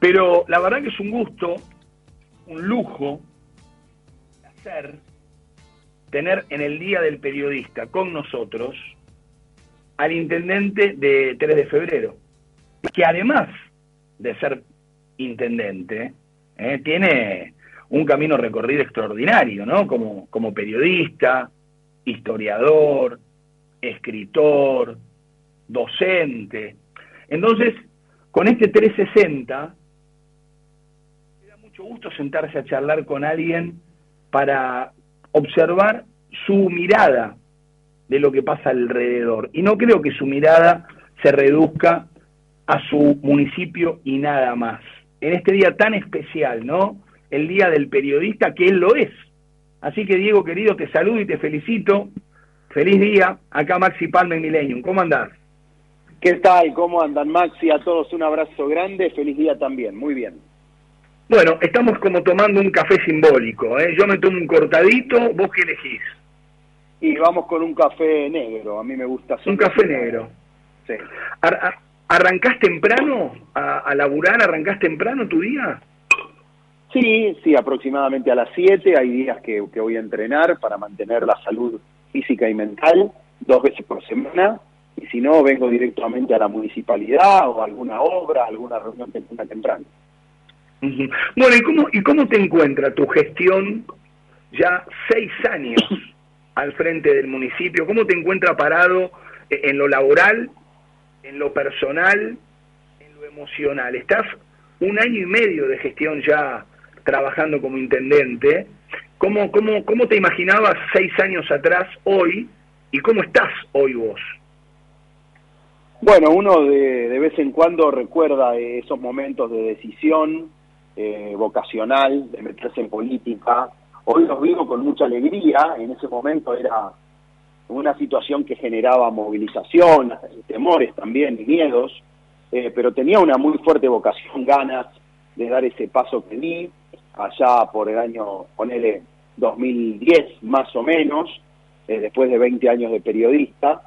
pero la verdad que es un gusto, un lujo, hacer tener en el Día del Periodista con nosotros al intendente de 3 de febrero, que además de ser intendente, eh, tiene un camino recorrido extraordinario, ¿no? Como, como periodista, historiador, escritor, docente. Entonces, con este 360, me da mucho gusto sentarse a charlar con alguien para observar su mirada de lo que pasa alrededor. Y no creo que su mirada se reduzca a su municipio y nada más. En este día tan especial, ¿no? El día del periodista, que él lo es. Así que Diego, querido, te saludo y te felicito. Feliz día. Acá Maxi Palma en Millennium. ¿Cómo andás? ¿Qué tal? ¿Cómo andan, Maxi? A todos un abrazo grande, feliz día también, muy bien. Bueno, estamos como tomando un café simbólico, ¿eh? Yo me tomo un cortadito, ¿vos qué elegís? Y vamos con un café negro, a mí me gusta. Un café negro. Sí. ¿Arrancás temprano a, a laburar? ¿Arrancás temprano tu día? Sí, sí, aproximadamente a las 7. Hay días que, que voy a entrenar para mantener la salud física y mental dos veces por semana y si no, vengo directamente a la municipalidad o a alguna obra, alguna reunión que tenga temprano. Bueno, ¿y cómo, ¿y cómo te encuentra tu gestión ya seis años al frente del municipio? ¿Cómo te encuentra parado en lo laboral, en lo personal, en lo emocional? Estás un año y medio de gestión ya trabajando como intendente. ¿Cómo, cómo, cómo te imaginabas seis años atrás hoy y cómo estás hoy vos? Bueno, uno de, vez en cuando recuerda esos momentos de decisión eh, vocacional, de meterse en política. Hoy los vivo con mucha alegría. En ese momento era una situación que generaba movilización, temores también y miedos, eh, pero tenía una muy fuerte vocación, ganas de dar ese paso que di allá por el año, ponele 2010 más o menos, eh, después de 20 años de periodista.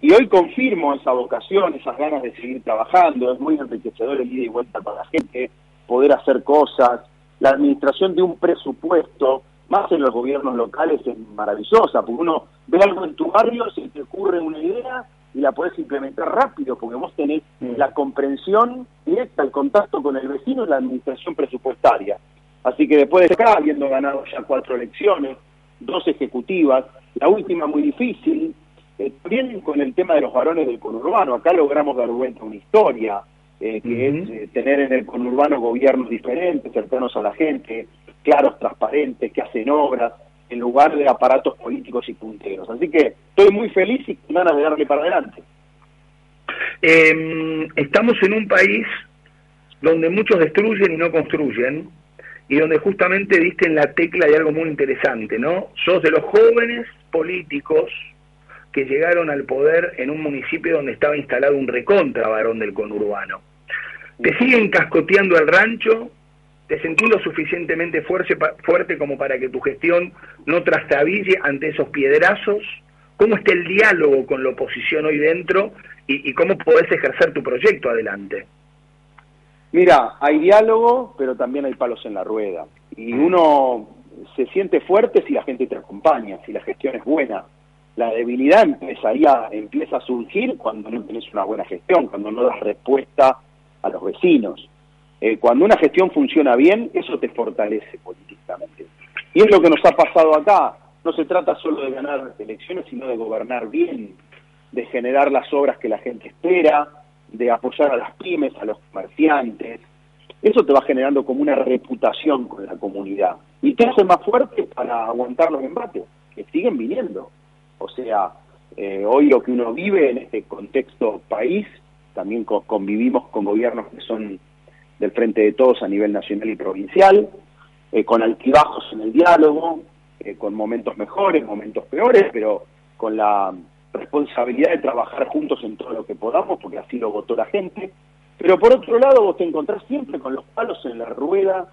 Y hoy confirmo esa vocación, esas ganas de seguir trabajando, es muy enriquecedor el ida y vuelta para la gente, poder hacer cosas, la administración de un presupuesto, más en los gobiernos locales es maravillosa, porque uno ve algo en tu barrio, se te ocurre una idea y la puedes implementar rápido, porque vos tenés mm. la comprensión directa, el contacto con el vecino y la administración presupuestaria. Así que después de acá, habiendo ganado ya cuatro elecciones, dos ejecutivas, la última muy difícil, eh, también con el tema de los varones del conurbano, acá logramos dar vuelta una historia, eh, que es eh, tener en el conurbano gobiernos diferentes, cercanos a la gente, claros, transparentes, que hacen obras, en lugar de aparatos políticos y punteros. Así que estoy muy feliz y con ganas de darle para adelante. Em, estamos en un país donde muchos destruyen y no construyen, y donde justamente diste en la tecla de algo muy interesante, ¿no? Sos de los jóvenes políticos que llegaron al poder en un municipio donde estaba instalado un recontra varón del conurbano. ¿Te siguen cascoteando el rancho? ¿Te sentís lo suficientemente fuerte, fuerte como para que tu gestión no trastabille ante esos piedrazos? ¿Cómo está el diálogo con la oposición hoy dentro y, y cómo podés ejercer tu proyecto adelante? Mira, hay diálogo, pero también hay palos en la rueda. Y uno se siente fuerte si la gente te acompaña, si la gestión es buena la debilidad empezaría, empieza a surgir cuando no tenés una buena gestión, cuando no das respuesta a los vecinos. Eh, cuando una gestión funciona bien, eso te fortalece políticamente. Y es lo que nos ha pasado acá. No se trata solo de ganar elecciones, sino de gobernar bien, de generar las obras que la gente espera, de apoyar a las pymes, a los comerciantes. Eso te va generando como una reputación con la comunidad. Y te hace más fuerte para aguantar los embates, que siguen viniendo. O sea, eh, hoy lo que uno vive en este contexto país, también convivimos con gobiernos que son del Frente de Todos a nivel nacional y provincial, eh, con altibajos en el diálogo, eh, con momentos mejores, momentos peores, pero con la responsabilidad de trabajar juntos en todo lo que podamos, porque así lo votó la gente. Pero por otro lado, vos te encontrás siempre con los palos en la rueda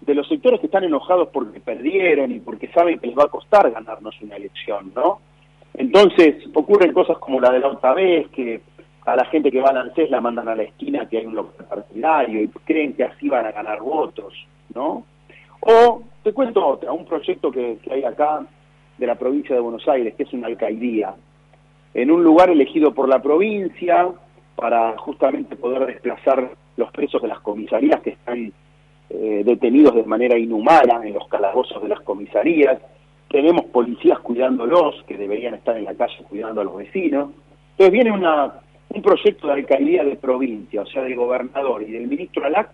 de los sectores que están enojados porque perdieron y porque saben que les va a costar ganarnos una elección, ¿no? Entonces ocurren cosas como la de la otra vez, que a la gente que va a ANSES la mandan a la esquina que hay un local partidario y creen que así van a ganar votos, ¿no? O te cuento otra, un proyecto que, que hay acá de la provincia de Buenos Aires, que es una alcaldía, en un lugar elegido por la provincia para justamente poder desplazar los presos de las comisarías que están eh, detenidos de manera inhumana en los calabozos de las comisarías. Tenemos policías cuidándolos, que deberían estar en la calle cuidando a los vecinos. Entonces viene una, un proyecto de alcaldía de provincia, o sea, del gobernador y del ministro Alac.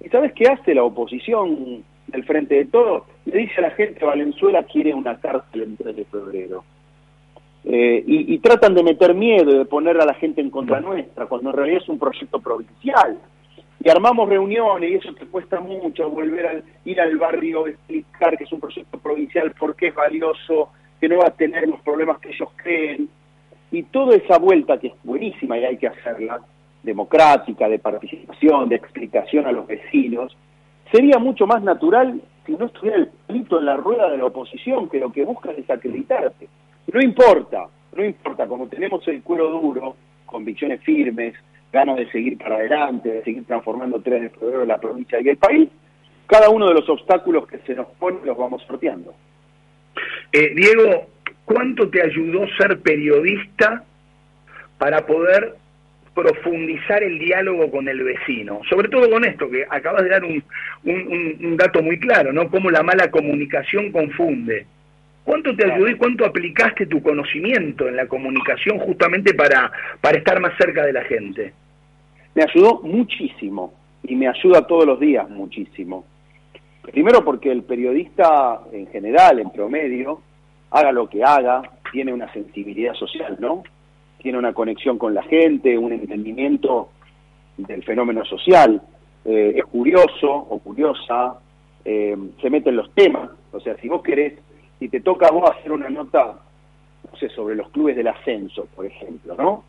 ¿Y sabes qué hace la oposición del Frente de Todo? Le dice a la gente, Valenzuela quiere una cárcel el 3 de febrero. Eh, y, y, tratan de meter miedo y de poner a la gente en contra nuestra, cuando en realidad es un proyecto provincial y armamos reuniones y eso te cuesta mucho volver a ir al barrio explicar que es un proyecto provincial porque es valioso que no va a tener los problemas que ellos creen. Y toda esa vuelta que es buenísima y hay que hacerla democrática de participación de explicación a los vecinos sería mucho más natural si no estuviera el plito en la rueda de la oposición que lo que busca es acreditarte no importa no importa como tenemos el cuero duro convicciones firmes ganas de seguir para adelante, de seguir transformando 3 de febrero la provincia y el país, cada uno de los obstáculos que se nos ponen los vamos sorteando. Eh, Diego, ¿cuánto te ayudó ser periodista para poder profundizar el diálogo con el vecino? Sobre todo con esto, que acabas de dar un, dato muy claro, ¿no? Cómo la mala comunicación confunde. ¿Cuánto te ayudó y cuánto aplicaste tu conocimiento en la comunicación justamente para, para estar más cerca de la gente? Me ayudó muchísimo y me ayuda todos los días muchísimo. Primero porque el periodista en general, en promedio, haga lo que haga, tiene una sensibilidad social, ¿no? Tiene una conexión con la gente, un entendimiento del fenómeno social, eh, es curioso o curiosa, eh, se mete en los temas, o sea, si vos querés si te toca a vos hacer una nota, no sé, sobre los clubes del ascenso, por ejemplo, ¿no?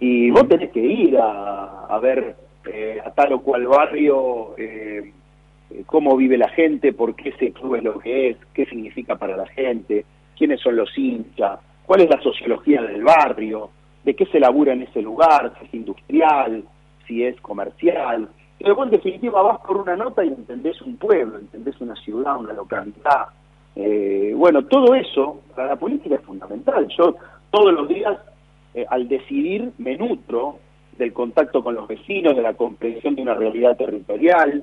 Y vos tenés que ir a, ver eh, a tal o cual barrio eh, cómo vive la gente, por qué ese club es lo que es, qué significa para la gente, quiénes son los hinchas, cuál es la sociología del barrio, de qué se labura en ese lugar, si es industrial, si es comercial. Pero en definitiva vas por una nota y entendés un pueblo, entendés una ciudad, una localidad, eh, bueno, todo eso para la política es fundamental. Yo todos los días, eh, al decidir, me nutro del contacto con los vecinos, de la comprensión de una realidad territorial,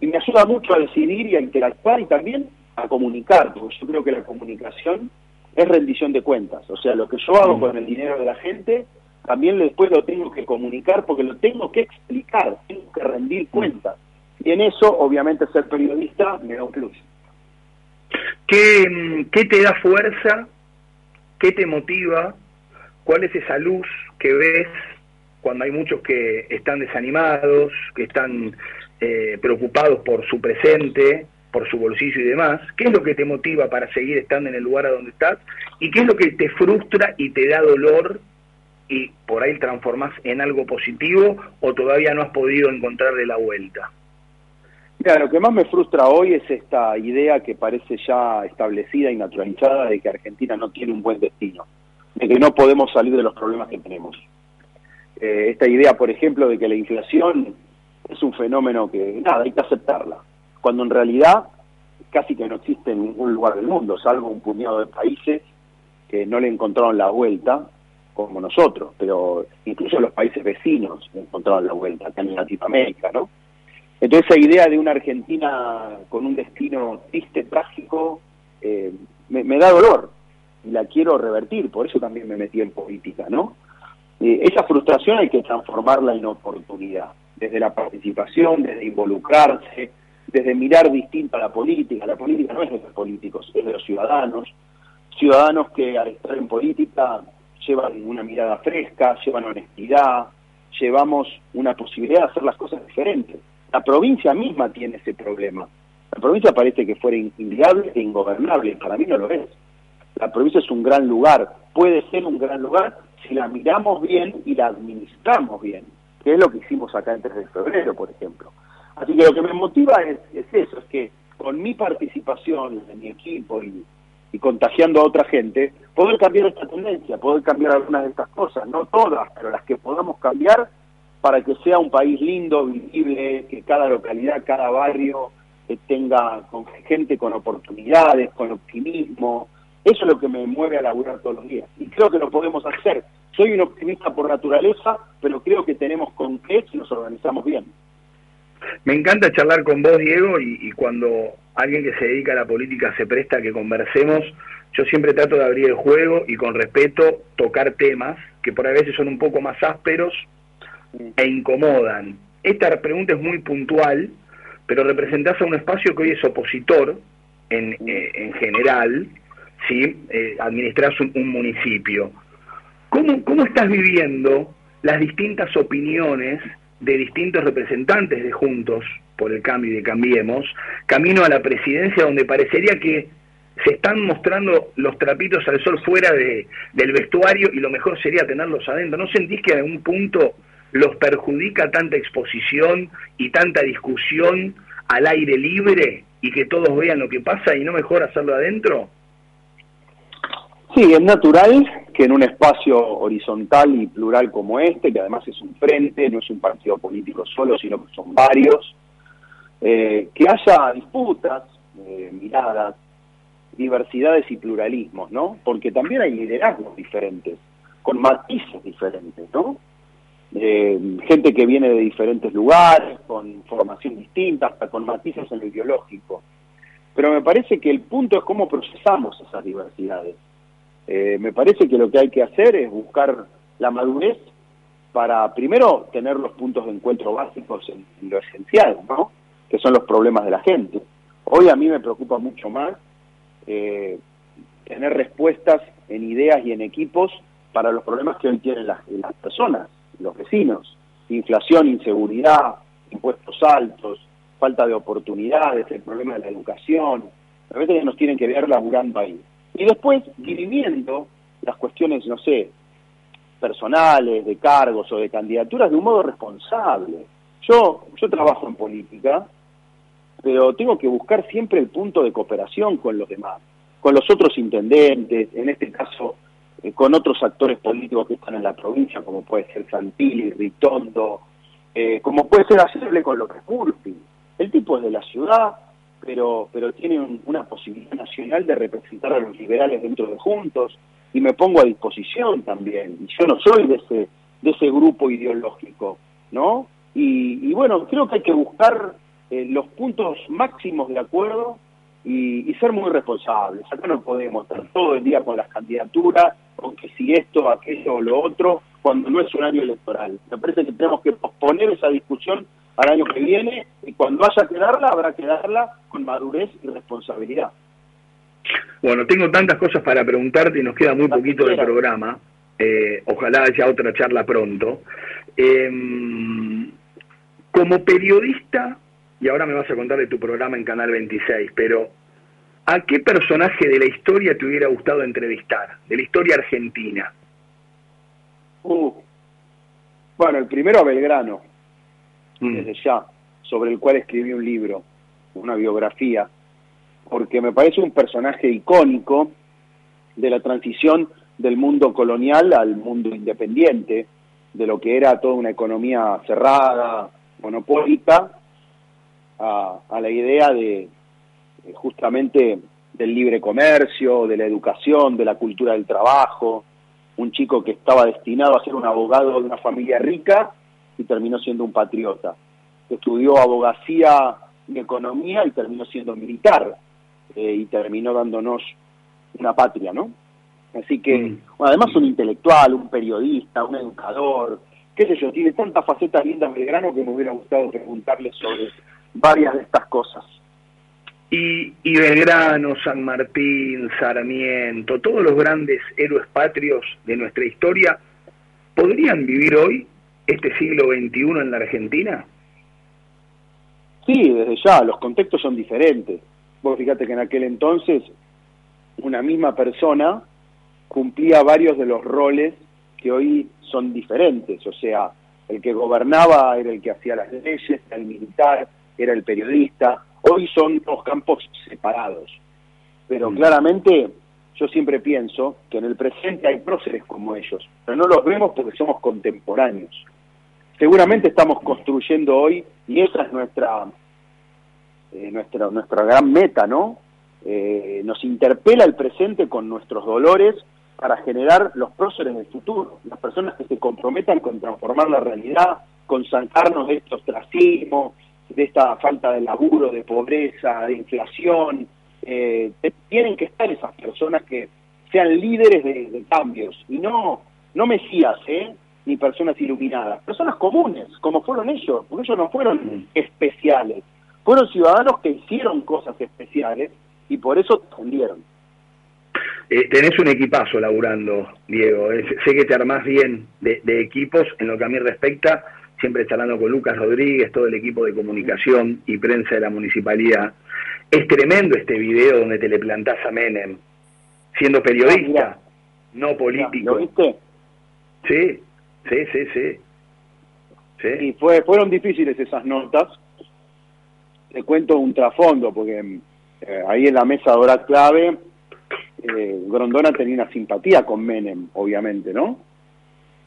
y me ayuda mucho a decidir y a interactuar y también a comunicar, porque yo creo que la comunicación es rendición de cuentas. O sea, lo que yo hago mm. con el dinero de la gente, también después lo tengo que comunicar porque lo tengo que explicar, tengo que rendir mm. cuentas. Y en eso, obviamente, ser periodista me da un plus. ¿Qué, ¿Qué te da fuerza? ¿Qué te motiva? ¿Cuál es esa luz que ves cuando hay muchos que están desanimados, que están eh, preocupados por su presente, por su bolsillo y demás? ¿Qué es lo que te motiva para seguir estando en el lugar a donde estás? ¿Y qué es lo que te frustra y te da dolor y por ahí transformas en algo positivo o todavía no has podido encontrarle la vuelta? Mira, lo que más me frustra hoy es esta idea que parece ya establecida y naturalizada de que Argentina no tiene un buen destino, de que no podemos salir de los problemas que tenemos. Eh, esta idea, por ejemplo, de que la inflación es un fenómeno que, nada, hay que aceptarla, cuando en realidad casi que no existe en ningún lugar del mundo, salvo un puñado de países que no le encontraron la vuelta, como nosotros, pero incluso los países vecinos encontraron la vuelta, acá en Latinoamérica, ¿no? Entonces esa idea de una Argentina con un destino triste, trágico, eh, me, da dolor y la quiero revertir, por eso también me metí en política, ¿no? Eh, esa frustración hay que transformarla en oportunidad, desde la participación, desde involucrarse, desde mirar distinto a la política. La política no es de los políticos, es de los ciudadanos. Ciudadanos que al estar en política llevan una mirada fresca, llevan honestidad, llevamos una posibilidad de hacer las cosas diferentes La provincia misma tiene ese problema. La provincia parece que fuera inviable e ingobernable, para mí no lo es. La provincia es un gran lugar, puede ser un gran lugar si la miramos bien y la administramos bien, que es lo que hicimos acá en 3 de febrero, por ejemplo. Así que lo que me motiva es, eso, es que con mi participación en mi equipo y, y contagiando a otra gente, poder cambiar esta tendencia, poder cambiar algunas de estas cosas, no todas, pero las que podamos cambiar para que sea un país lindo, vivible, que cada localidad, cada barrio eh, tenga con gente con oportunidades, con optimismo. Eso es lo que me mueve a laburar todos los días. Y creo que lo podemos hacer. Soy un optimista por naturaleza, pero creo que tenemos con qué nos organizamos bien. Me encanta charlar con vos, Diego, y, y cuando alguien que se dedica a la política se presta a que conversemos, yo siempre trato de abrir el juego y con respeto tocar temas que por a veces son un poco más ásperos e incomodan. Esta pregunta es muy puntual, pero representás a un espacio que hoy es opositor en, eh, en general, ¿sí? Eh, un, municipio. ¿Cómo, ¿Cómo estás viviendo las distintas opiniones de distintos representantes de Juntos por el Cambio y de Cambiemos, camino a la presidencia donde parecería que se están mostrando los trapitos al sol fuera de, del vestuario y lo mejor sería tenerlos adentro. ¿No sentís que en algún punto los perjudica tanta exposición y tanta discusión al aire libre y que todos vean lo que pasa y no mejor hacerlo adentro? Sí, es natural que en un espacio horizontal y plural como este, que además es un frente, no es un partido político solo, sino que son varios, eh, que haya disputas, eh, miradas, diversidades y pluralismos, ¿no? Porque también hay liderazgos diferentes, con matices diferentes, ¿no? Eh, gente que viene de diferentes lugares, con formación distinta, hasta con matices en lo ideológico. Pero me parece que el punto es cómo procesamos esas diversidades. Eh, me parece que lo que hay que hacer es buscar la madurez para primero tener los puntos de encuentro básicos en, lo esencial, ¿no? que son los problemas de la gente. Hoy a mí me preocupa mucho más eh, tener respuestas en ideas y en equipos para los problemas que hoy tienen las personas los vecinos. Inflación, inseguridad, impuestos altos, falta de oportunidades, el problema de la educación. A veces nos tienen que ver laburando ahí. Y después dirimiendo las cuestiones, no sé, personales, de cargos o de candidaturas de un modo responsable. Yo, yo trabajo en política, pero tengo que buscar siempre el punto de cooperación con los demás, con los otros intendentes, en este caso con otros actores políticos que están en la provincia, como puede ser Santilli, Ritondo, eh, como puede ser hacerle con que es El tipo es de la ciudad, pero, pero tiene una posibilidad nacional de representar a los liberales dentro de Juntos, y me pongo a disposición también. Y yo no soy de ese, de ese grupo ideológico, ¿no? Y, bueno, creo que hay que buscar eh, los puntos máximos de acuerdo y, ser muy responsables. Acá no podemos estar todo el día con las candidaturas, con que si esto, aquello o lo otro, cuando no es un año electoral. Me parece que tenemos que posponer esa discusión al año que viene y cuando haya que darla, habrá que darla con madurez y responsabilidad. Bueno, tengo tantas cosas para preguntarte y nos queda muy poquito del programa. Eh, ojalá haya otra charla pronto. Em, como periodista, y ahora me vas a contar de tu programa en Canal 26, pero ¿a qué personaje de la historia te hubiera gustado entrevistar? De la historia argentina. Uh, bueno, el primero a Belgrano, mm. desde ya, sobre el cual escribí un libro, una biografía, porque me parece un personaje icónico de la transición del mundo colonial al mundo independiente, de lo que era toda una economía cerrada, monopólica, a, la idea de justamente del libre comercio, de la educación, de la cultura del trabajo, un chico que estaba destinado a ser un abogado de una familia rica y terminó siendo un patriota. Estudió abogacía y economía y terminó siendo militar eh, y terminó dándonos una patria, ¿no? Así que, mm. además un intelectual, un periodista, un educador, qué sé yo, tiene tantas facetas lindas Belgrano que me hubiera gustado preguntarle sobre varias de estas cosas. Y, y Belgrano, San Martín, Sarmiento, todos los grandes héroes patrios de nuestra historia, ¿podrían vivir hoy, este siglo XXI, en la Argentina? Sí, desde ya, los contextos son diferentes. Vos fíjate que en aquel entonces una misma persona cumplía varios de los roles que hoy son diferentes, o sea, el que gobernaba era el que hacía las leyes, el militar, era el periodista, hoy son dos campos separados. Pero mm. claramente yo siempre pienso que en el presente hay próceres como ellos, pero no los vemos porque somos contemporáneos. Seguramente estamos construyendo hoy, y esa es nuestra, eh, nuestra, nuestra gran meta, ¿no? Eh, nos interpela el presente con nuestros dolores para generar los próceres del futuro, las personas que se comprometan con transformar la realidad, con sacarnos de este ostracismo, de esta falta de laburo, de pobreza, de inflación. Eh, tienen que estar esas personas que sean líderes de, cambios y no, no mesías, ¿eh? ni personas iluminadas, personas comunes, como fueron ellos, porque ellos no fueron mm. especiales, fueron ciudadanos que hicieron cosas especiales y por eso defendieron. Eh, tenés un equipazo laburando, Diego. Eh, sé que te armás bien de, equipos en lo que a mí respecta, siempre charlando con Lucas Rodríguez, todo el equipo de comunicación y prensa de la municipalidad. Es tremendo este video donde te le plantás a Menem, siendo periodista, ah, no político. ¿Lo viste? Sí, sí, sí, sí. sí. Y fue, fueron difíciles esas notas. Te cuento un trasfondo, porque eh, ahí en la mesa de hora clave eh, Grondona tenía una simpatía con Menem, obviamente, ¿no?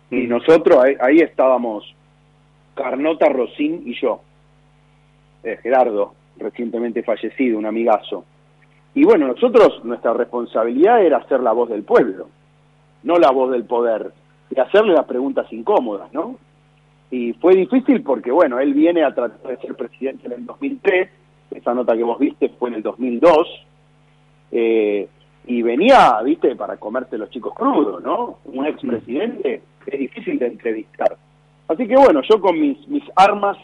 Y mm. nosotros ahí, estábamos, Carnota, Rosín y yo, eh, Gerardo, recientemente fallecido, un amigazo. Y bueno, nosotros, nuestra responsabilidad era ser la voz del pueblo, no la voz del poder, y hacerle las preguntas incómodas, ¿no? Y fue difícil porque, bueno, él viene a tratar de ser presidente en el 2003, esa nota que vos viste fue en el 2002, eh, y venía, viste, para comerse los chicos crudos, ¿no? Un expresidente es difícil de entrevistar. Así que bueno, yo con mis, mis armas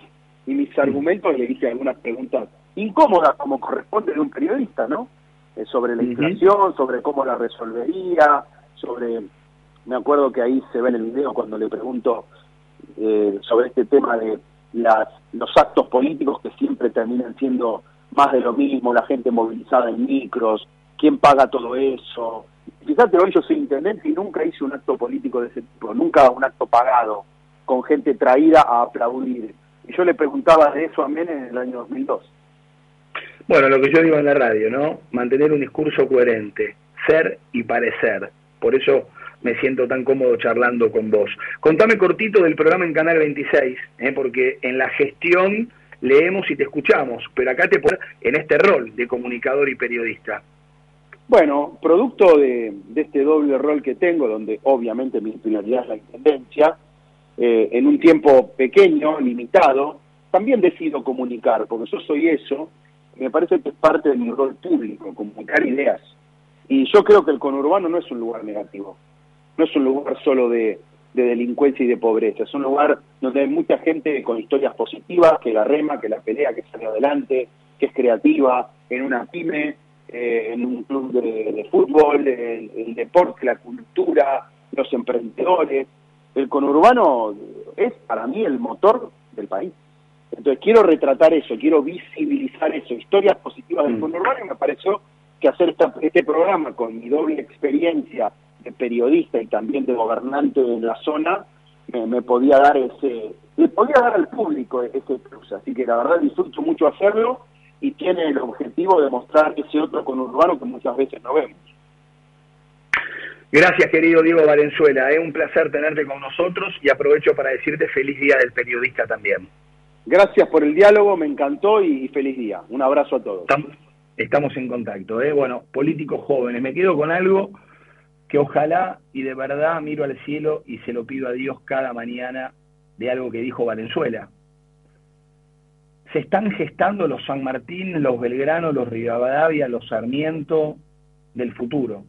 y mis argumentos le hice algunas preguntas incómodas, como corresponde de un periodista, ¿no? Eh, sobre la inflación, sobre cómo la resolvería, sobre... Me acuerdo que ahí se ve en el video cuando le pregunto eh, sobre este tema de las, los actos políticos que siempre terminan siendo más de lo mismo, la gente movilizada en micros, quién paga todo eso. Fíjate, hoy yo soy intendente y nunca hice un acto político de ese tipo, nunca un acto pagado, con gente traída a aplaudir. Y yo le preguntaba de eso a Menem en el año 2002. Bueno, lo que yo digo en la radio, ¿no? Mantener un discurso coherente, ser y parecer. Por eso me siento tan cómodo charlando con vos. Contame cortito del programa en Canal 26, ¿eh? porque en la gestión leemos y te escuchamos, pero acá te pones en este rol de comunicador y periodista. Bueno, producto de, este doble rol que tengo, donde obviamente mi finalidad es la intendencia, eh, en un tiempo pequeño, limitado, también decido comunicar, porque yo soy eso, me parece que es parte de mi rol público, comunicar ideas. Y yo creo que el conurbano no es un lugar negativo, no es un lugar solo de, de delincuencia y de pobreza, es un lugar donde hay mucha gente con historias positivas, que la rema, que la pelea, que sale adelante, que es creativa, en una pyme, eh, en un club de, fútbol, el, deporte, la cultura, los emprendedores. El conurbano es para mí el motor del país. Entonces quiero retratar eso, quiero visibilizar eso, historias positivas del mm. conurbano y me pareció que hacer este programa con mi doble experiencia de periodista y también de gobernante en la zona, me, me podía dar ese, le podía dar al público ese plus. Así que la verdad disfruto mucho hacerlo y tiene el objetivo de mostrar ese otro conurbano que muchas veces no vemos. Gracias, querido Diego Valenzuela. Es un placer tenerte con nosotros y aprovecho para decirte feliz día del periodista también. Gracias por el diálogo, me encantó y, feliz día. Un abrazo a todos. Estamos, en contacto. ¿eh? Bueno, políticos jóvenes, me quedo con algo que ojalá y de verdad miro al cielo y se lo pido a Dios cada mañana de algo que dijo Valenzuela se están gestando los San Martín, los Belgrano, los Rivadavia, los Sarmiento del futuro.